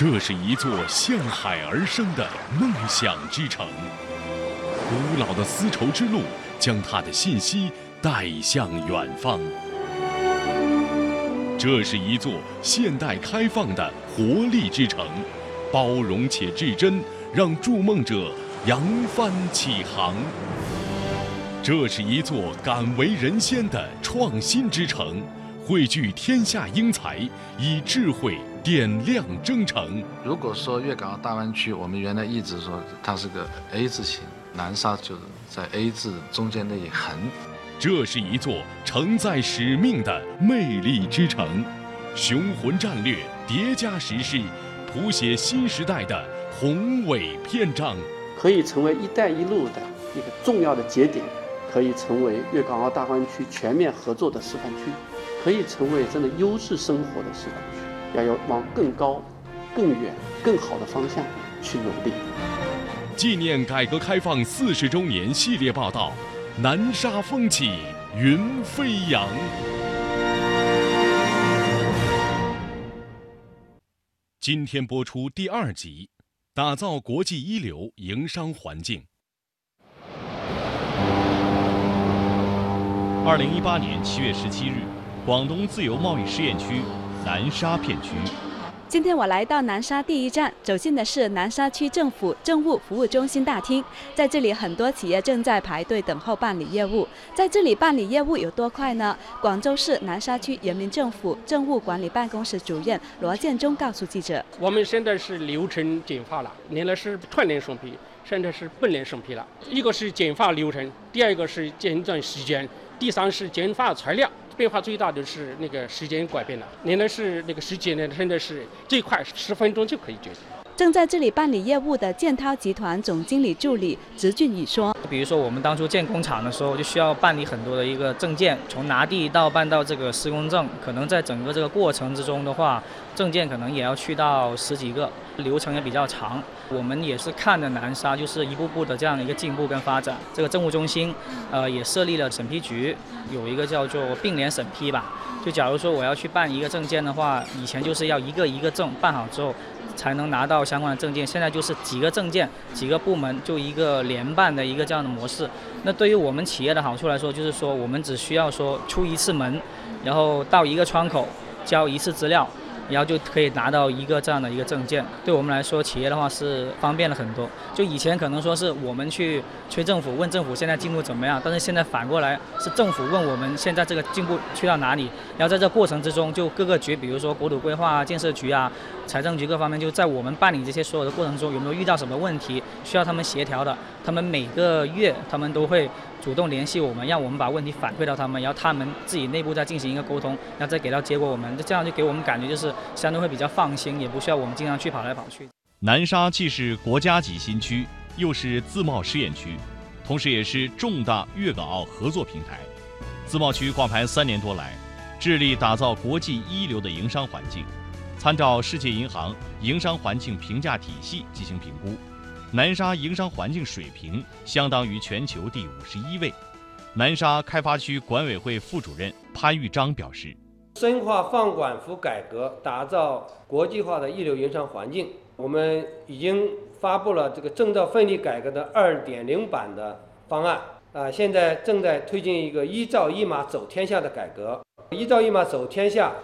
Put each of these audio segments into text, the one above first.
这是一座向海而生的梦想之城，古老的丝绸之路将它的信息带向远方。这是一座现代开放的活力之城，包容且至真，让筑梦者扬帆起航。这是一座敢为人先的创新之城，汇聚天下英才，以智慧。点亮征程。如果说粤港澳大湾区，我们原来一直说它是个 A 字形，南沙就是在 A 字中间那一横。这是一座承载使命的魅力之城，雄浑战略叠加实施，谱写新时代的宏伟篇章。可以成为“一带一路”的一个重要的节点，可以成为粤港澳大湾区全面合作的示范区，可以成为真的优质生活的示范区。要要往更高、更远、更好的方向去努力。纪念改革开放四十周年系列报道：南沙风起云飞扬。今天播出第二集：打造国际一流营商环境。二零一八年七月十七日，广东自由贸易试验区。南沙片区，今天我来到南沙第一站，走进的是南沙区政府政务服务中心大厅。在这里，很多企业正在排队等候办理业务。在这里办理业务有多快呢？广州市南沙区人民政府政务管理办公室主任罗建忠告诉记者：“我们现在是流程简化了，原来是串联审批，现在是并联审批了。一个是简化流程，第二个是减短时间，第三是简化材料。”变化最大的是那个时间改变了，原来是那个时间呢，现在是最快十分钟就可以解决。正在这里办理业务的建涛集团总经理助理植俊宇说：“比如说我们当初建工厂的时候，就需要办理很多的一个证件，从拿地到办到这个施工证，可能在整个这个过程之中的话，证件可能也要去到十几个，流程也比较长。我们也是看着南沙就是一步步的这样的一个进步跟发展。这个政务中心，呃，也设立了审批局，有一个叫做并联审批吧。就假如说我要去办一个证件的话，以前就是要一个一个证办好之后。”才能拿到相关的证件。现在就是几个证件，几个部门就一个联办的一个这样的模式。那对于我们企业的好处来说，就是说我们只需要说出一次门，然后到一个窗口交一次资料。然后就可以拿到一个这样的一个证件，对我们来说，企业的话是方便了很多。就以前可能说是我们去催政府，问政府现在进度怎么样，但是现在反过来是政府问我们现在这个进步去到哪里。然后在这过程之中，就各个局，比如说国土规划、建设局啊、财政局各方面，就在我们办理这些所有的过程中，有没有遇到什么问题需要他们协调的？他们每个月他们都会。主动联系我们，让我们把问题反馈到他们，然后他们自己内部再进行一个沟通，然后再给到结果。我们这样就给我们感觉就是相对会比较放心，也不需要我们经常去跑来跑去。南沙既是国家级新区，又是自贸试验区，同时也是重大粤港澳合作平台。自贸区挂牌三年多来，致力打造国际一流的营商环境，参照世界银行营商环境评价体系进行评估。南沙营商环境水平相当于全球第五十一位。南沙开发区管委会副主任潘玉章表示：“深化放管服改革，打造国际化的一流营商环境。我们已经发布了这个证照分离改革的二点零版的方案啊，现在正在推进一个一照一码走天下的改革。一照一码走天下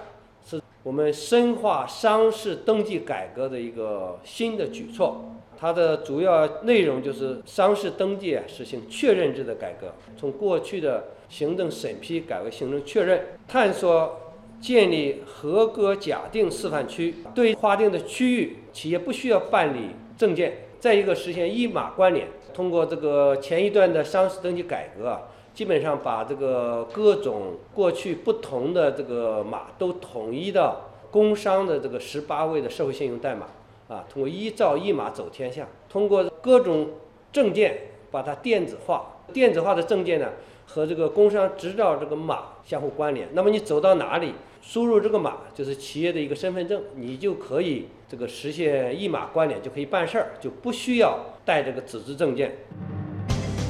是我们深化商事登记改革的一个新的举措。”它的主要内容就是商事登记，实行确认制的改革，从过去的行政审批改为行政确认，探索建立合格假定示范区，对划定的区域，企业不需要办理证件。再一个，实现一码关联，通过这个前一段的商事登记改革啊，基本上把这个各种过去不同的这个码都统一到工商的这个十八位的社会信用代码。啊，通过一照一码走天下，通过各种证件把它电子化。电子化的证件呢，和这个工商执照这个码相互关联。那么你走到哪里，输入这个码就是企业的一个身份证，你就可以这个实现一码关联，就可以办事儿，就不需要带这个纸质证件。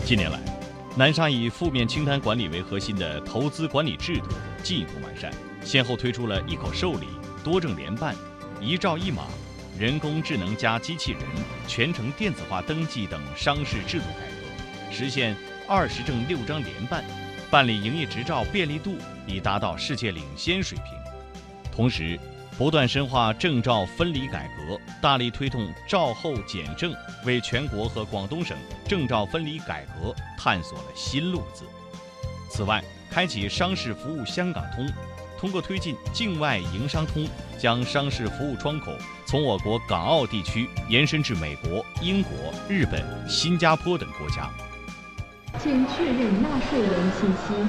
近年来，南沙以负面清单管理为核心的投资管理制度进一步完善，先后推出了一口受理、多证联办、一照一码。人工智能加机器人、全程电子化登记等商事制度改革，实现二十证六章联办，办理营业执照便利度已达到世界领先水平。同时，不断深化证照分离改革，大力推动照后检证，为全国和广东省证照分离改革探索了新路子。此外，开启商事服务香港通，通过推进境外营商通，将商事服务窗口从我国港澳地区延伸至美国、英国、日本、新加坡等国家。请确认纳税人信息。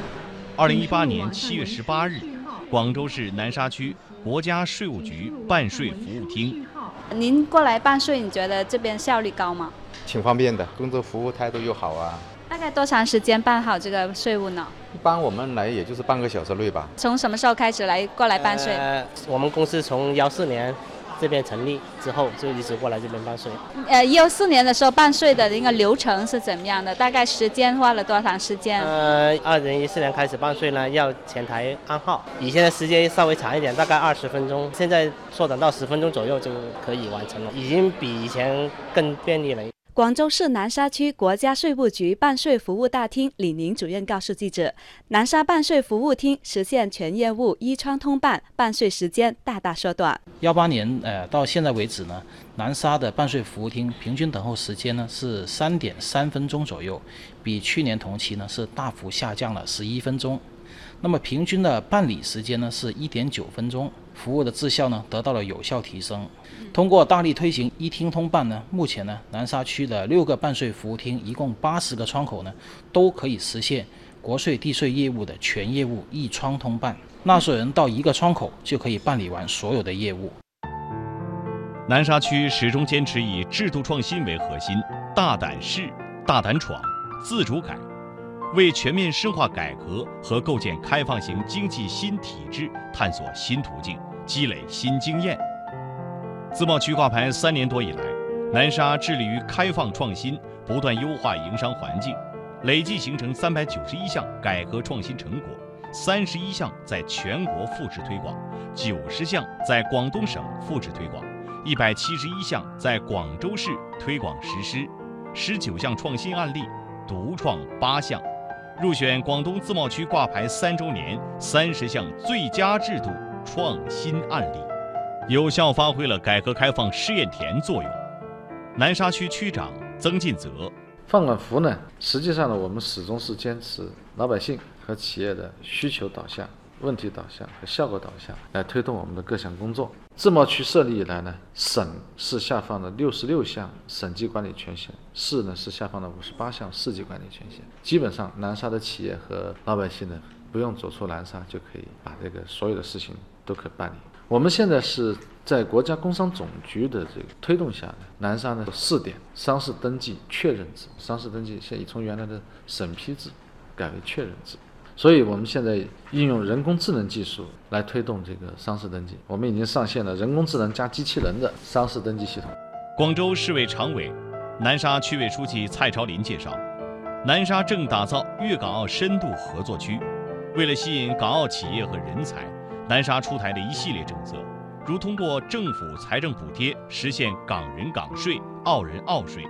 二零一八年七月十八日，广州市南沙区国家税务局办税服务厅。您过来办税，你觉得这边效率高吗？挺方便的，工作服务态度又好啊。大概多长时间办好这个税务呢？一般我们来也就是半个小时内吧。从什么时候开始来过来办税？呃，我们公司从幺四年这边成立之后，就一直过来这边办税。呃，一四年的时候办税的一个流程是怎么样的？大概时间花了多长时间？呃，二零一四年开始办税呢，要前台按号，以前的时间稍微长一点，大概二十分钟，现在缩短到十分钟左右就可以完成了，已经比以前更便利了。广州市南沙区国家税务局办税服务大厅李宁主任告诉记者，南沙办税服务厅实现全业务一窗通办，办税时间大大缩短。幺八年，呃，到现在为止呢，南沙的办税服务厅平均等候时间呢是三点三分钟左右，比去年同期呢是大幅下降了十一分钟。那么平均的办理时间呢是一点九分钟，服务的质效呢得到了有效提升。通过大力推行一厅通办呢，目前呢南沙区的六个办税服务厅，一共八十个窗口呢，都可以实现国税地税业务的全业务一窗通办，纳税人到一个窗口就可以办理完所有的业务。南沙区始终坚持以制度创新为核心，大胆试、大胆闯、自主改。为全面深化改革和构建开放型经济新体制探索新途径、积累新经验。自贸区挂牌三年多以来，南沙致力于开放创新，不断优化营商环境，累计形成三百九十一项改革创新成果，三十一项在全国复制推广，九十项在广东省复制推广，一百七十一项在广州市推广实施，十九项创新案例，独创八项。入选广东自贸区挂牌三周年三十项最佳制度创新案例，有效发挥了改革开放试验田作用。南沙区区长曾进泽，放管服呢，实际上呢，我们始终是坚持老百姓和企业的需求导向。问题导向和效果导向来推动我们的各项工作。自贸区设立以来呢，省是下放了六十六项省级管理权限，市呢是下放了五十八项市级管理权限。基本上，南沙的企业和老百姓呢，不用走出南沙就可以把这个所有的事情都可办理。我们现在是在国家工商总局的这个推动下呢，南沙呢试点商事登记确认制，商事登记现已从原来的审批制改为确认制。所以，我们现在应用人工智能技术来推动这个商事登记。我们已经上线了人工智能加机器人的商事登记系统。广州市委常委、南沙区委书记蔡朝林介绍，南沙正打造粤港澳深度合作区。为了吸引港澳企业和人才，南沙出台了一系列政策，如通过政府财政补贴实现港人港税、澳人澳税，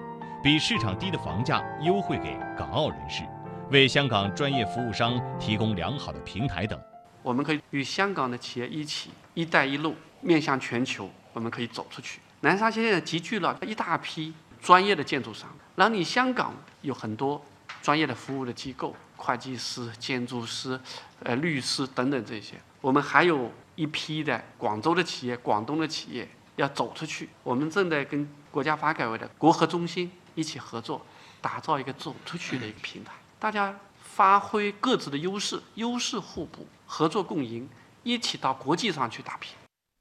比市场低的房价优惠给港澳人士。为香港专业服务商提供良好的平台等，我们可以与香港的企业一起“一带一路”面向全球，我们可以走出去。南沙现在集聚了一大批专业的建筑商，然后你香港有很多专业的服务的机构，会计师、建筑师、呃律师等等这些。我们还有一批的广州的企业、广东的企业要走出去，我们正在跟国家发改委的国合中心一起合作，打造一个走出去的一个平台。大家发挥各自的优势，优势互补，合作共赢，一起到国际上去打拼。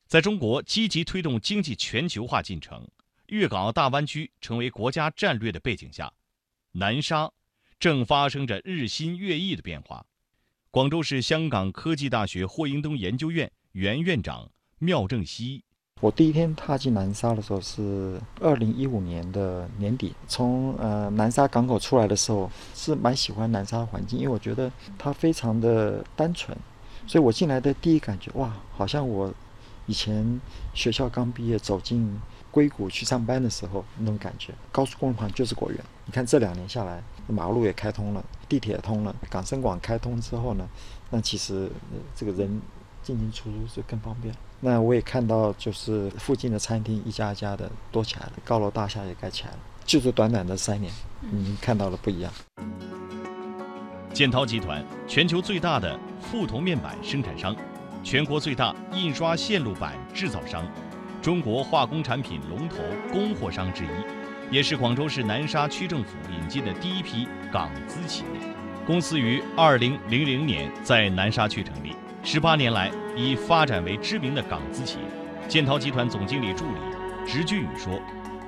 在中国积极推动经济全球化进程、粤港澳大湾区成为国家战略的背景下，南沙正发生着日新月异的变化。广州市香港科技大学霍英东研究院原院长缪正熙。我第一天踏进南沙的时候是二零一五年的年底，从呃南沙港口出来的时候是蛮喜欢南沙环境，因为我觉得它非常的单纯，所以我进来的第一感觉哇，好像我以前学校刚毕业走进硅谷去上班的时候那种感觉。高速公路旁就是果园。你看这两年下来，马路也开通了，地铁也通了，港深广开通之后呢，那其实这个人进进出出就更方便。那我也看到，就是附近的餐厅一家一家的多起来了，高楼大厦也盖起来了。就是短短的三年，嗯，看到了不一样。建滔集团全球最大的覆铜面板生产商，全国最大印刷线路板制造商，中国化工产品龙头供货商之一，也是广州市南沙区政府引进的第一批港资企业。公司于二零零零年在南沙区成立，十八年来已发展为知名的港资企业。建滔集团总经理助理石俊宇说。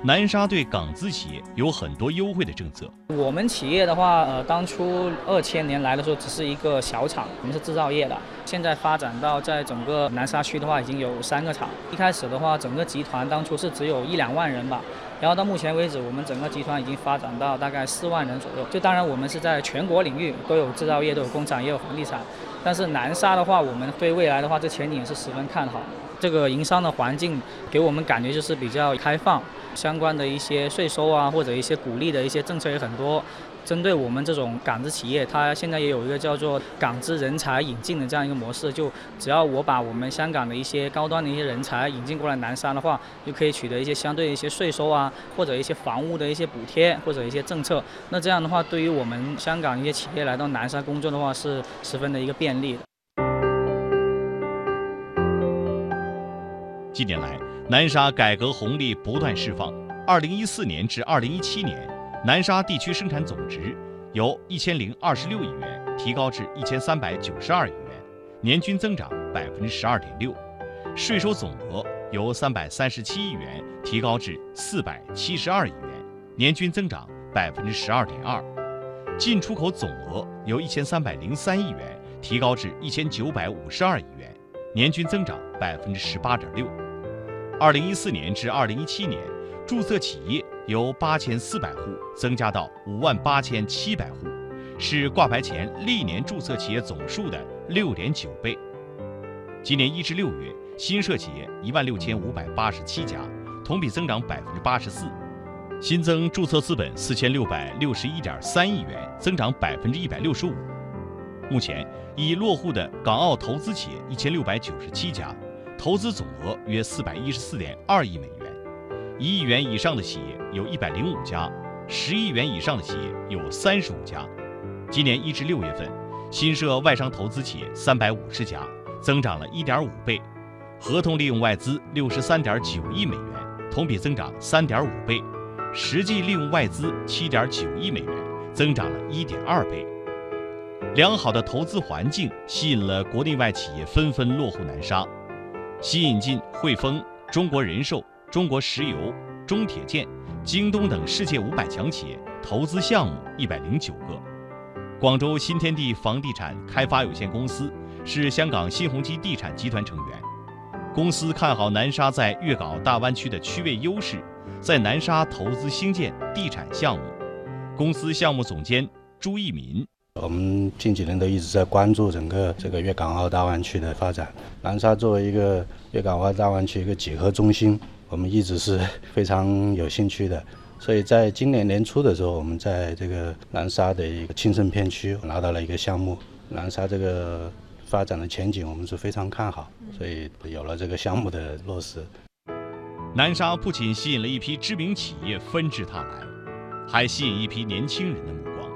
南沙对港资企业有很多优惠的政策。我们企业的话，呃，当初二千年来的时候只是一个小厂，我们是制造业的。现在发展到在整个南沙区的话，已经有三个厂。一开始的话，整个集团当初是只有一两万人吧，然后到目前为止，我们整个集团已经发展到大概四万人左右。就当然，我们是在全国领域都有制造业，都有工厂，也有房地产。但是南沙的话，我们对未来的话，这前景是十分看好。这个营商的环境给我们感觉就是比较开放。相关的一些税收啊，或者一些鼓励的一些政策也很多。针对我们这种港资企业，它现在也有一个叫做港资人才引进的这样一个模式。就只要我把我们香港的一些高端的一些人才引进过来南沙的话，就可以取得一些相对的一些税收啊，或者一些房屋的一些补贴，或者一些政策。那这样的话，对于我们香港一些企业来到南沙工作的话，是十分的一个便利的。近年来，南沙改革红利不断释放。二零一四年至二零一七年，南沙地区生产总值由一千零二十六亿元提高至一千三百九十二亿元，年均增长百分之十二点六；税收总额由三百三十七亿元提高至四百七十二亿元，年均增长百分之十二点二；进出口总额由一千三百零三亿元提高至一千九百五十二亿元，年均增长百分之十八点六。二零一四年至二零一七年，注册企业由八千四百户增加到五万八千七百户，是挂牌前历年注册企业总数的六点九倍。今年一至六月，新设企业一万六千五百八十七家，同比增长百分之八十四，新增注册资本四千六百六十一点三亿元，增长百分之一百六十五。目前已落户的港澳投资企业一千六百九十七家。投资总额约四百一十四点二亿美元，一亿元以上的企业有一百零五家，十亿元以上的企业有三十五家。今年一至六月份，新设外商投资企业三百五十家，增长了一点五倍，合同利用外资六十三点九亿美元，同比增长三点五倍，实际利用外资七点九亿美元，增长了一点二倍。良好的投资环境吸引了国内外企业纷纷落户南沙。吸引进汇丰、中国人寿、中国石油、中铁建、京东等世界五百强企业投资项目一百零九个。广州新天地房地产开发有限公司是香港新鸿基地产集团成员。公司看好南沙在粤港澳大湾区的区位优势，在南沙投资兴建地产项目。公司项目总监朱一民。我们近几年都一直在关注整个这个粤港澳大湾区的发展。南沙作为一个粤港澳大湾区一个几何中心，我们一直是非常有兴趣的。所以在今年年初的时候，我们在这个南沙的一个青盛片区拿到了一个项目。南沙这个发展的前景，我们是非常看好，所以有了这个项目的落实。南沙不仅吸引了一批知名企业纷至沓来，还吸引一批年轻人的目光。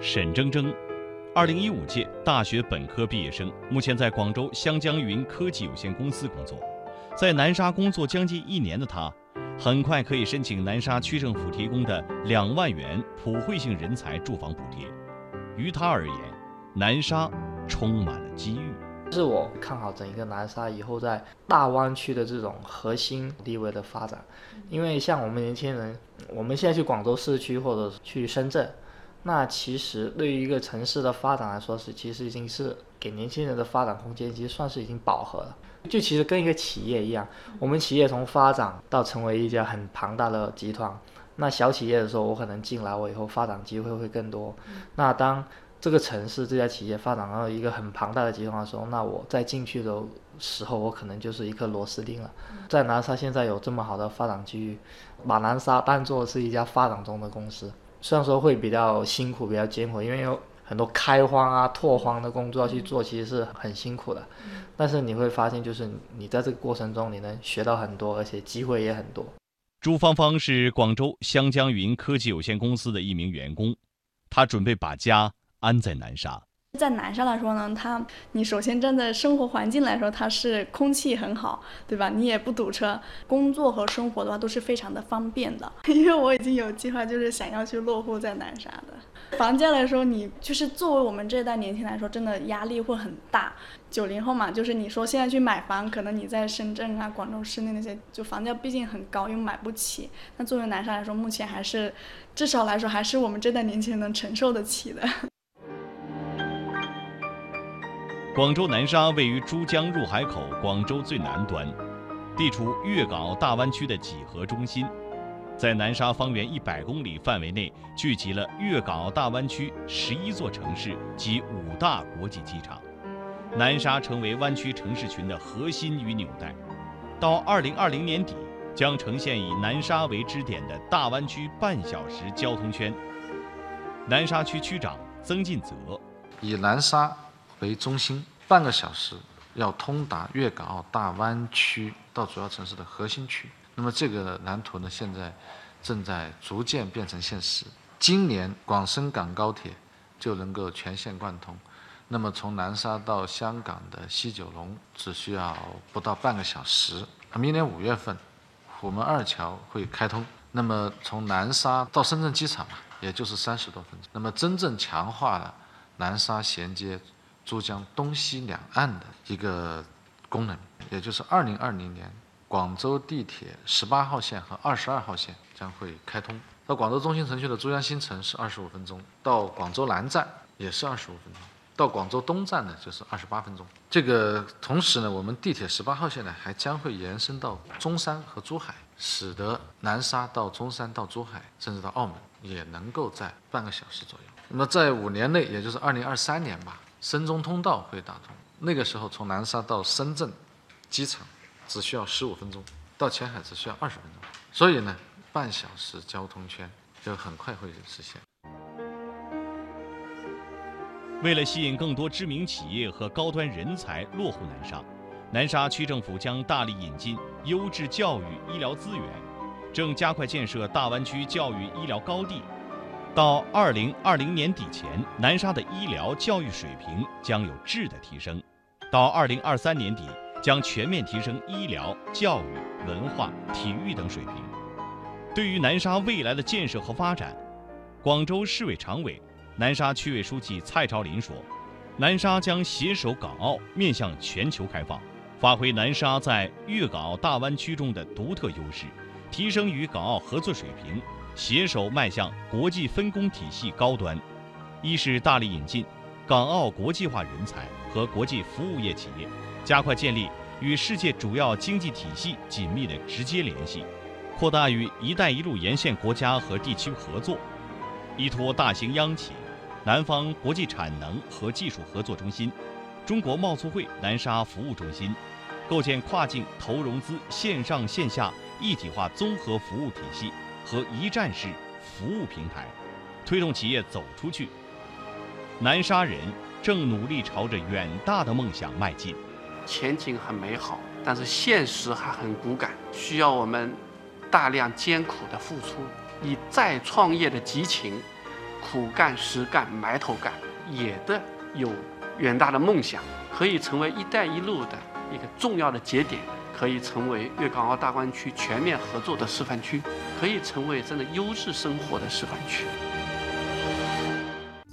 沈铮铮，二零一五届大学本科毕业生，目前在广州湘江云科技有限公司工作。在南沙工作将近一年的他，很快可以申请南沙区政府提供的两万元普惠性人才住房补贴。于他而言，南沙充满了机遇。是我看好整一个南沙以后在大湾区的这种核心地位的发展，因为像我们年轻人，我们现在去广州市区或者去深圳。那其实对于一个城市的发展来说，是其实已经是给年轻人的发展空间，其实算是已经饱和了。就其实跟一个企业一样，我们企业从发展到成为一家很庞大的集团，那小企业的时候，我可能进来我以后发展机会会更多。那当这个城市这家企业发展到一个很庞大的集团的时候，那我再进去的时候，我可能就是一颗螺丝钉了。在南沙现在有这么好的发展机遇，把南沙当做是一家发展中的公司，虽然说会比较辛苦、比较艰苦，因为有很多开荒啊、拓荒的工作要去做，其实是很辛苦的。但是你会发现，就是你在这个过程中，你能学到很多，而且机会也很多。朱芳芳是广州湘江云科技有限公司的一名员工，她准备把家。安在南沙，在南沙来说呢，它你首先站在生活环境来说，它是空气很好，对吧？你也不堵车，工作和生活的话都是非常的方便的。因为我已经有计划，就是想要去落户在南沙的。房价来说，你就是作为我们这一代年轻人来说，真的压力会很大。九零后嘛，就是你说现在去买房，可能你在深圳啊、广州市内那些，就房价毕竟很高，又买不起。那作为南沙来说，目前还是至少来说，还是我们这代年轻人能承受得起的。广州南沙位于珠江入海口广州最南端，地处粤港澳大湾区的几何中心，在南沙方圆一百公里范围内聚集了粤港澳大湾区十一座城市及五大国际机场，南沙成为湾区城市群的核心与纽带。到二零二零年底，将呈现以南沙为支点的大湾区半小时交通圈。南沙区区长曾进泽以南沙。为中心，半个小时要通达粤港澳大湾区到主要城市的核心区。那么这个蓝图呢，现在正在逐渐变成现实。今年广深港高铁就能够全线贯通，那么从南沙到香港的西九龙只需要不到半个小时。明年五月份，虎门二桥会开通，那么从南沙到深圳机场也就是三十多分钟。那么真正强化了南沙衔接。珠江东西两岸的一个功能，也就是二零二零年，广州地铁十八号线和二十二号线将会开通。到广州中心城区的珠江新城是二十五分钟，到广州南站也是二十五分钟，到广州东站呢就是二十八分钟。这个同时呢，我们地铁十八号线呢还将会延伸到中山和珠海，使得南沙到中山到珠海，甚至到澳门也能够在半个小时左右。那么在五年内，也就是二零二三年吧。深中通道会打通，那个时候从南沙到深圳机场只需要十五分钟，到前海只需要二十分钟，所以呢，半小时交通圈就很快会实现。为了吸引更多知名企业和高端人才落户南沙，南沙区政府将大力引进优质教育医疗资源，正加快建设大湾区教育医疗高地。到二零二零年底前，南沙的医疗教育水平将有质的提升；到二零二三年底，将全面提升医疗、教育、文化、体育等水平。对于南沙未来的建设和发展，广州市委常委、南沙区委书记蔡朝林说：“南沙将携手港澳，面向全球开放，发挥南沙在粤港澳大湾区中的独特优势，提升与港澳合作水平。”携手迈向国际分工体系高端，一是大力引进港澳国际化人才和国际服务业企业，加快建立与世界主要经济体系紧密的直接联系，扩大与“一带一路”沿线国家和地区合作，依托大型央企、南方国际产能和技术合作中心、中国贸促会南沙服务中心，构建跨境投融资线上线下一体化综合服务体系。和一站式服务平台，推动企业走出去。南沙人正努力朝着远大的梦想迈进。前景很美好，但是现实还很骨感，需要我们大量艰苦的付出，以再创业的激情，苦干实干埋头干，也的有远大的梦想，可以成为“一带一路”的一个重要的节点。可以成为粤港澳大湾区全面合作的示范区，可以成为真的优质生活的示范区。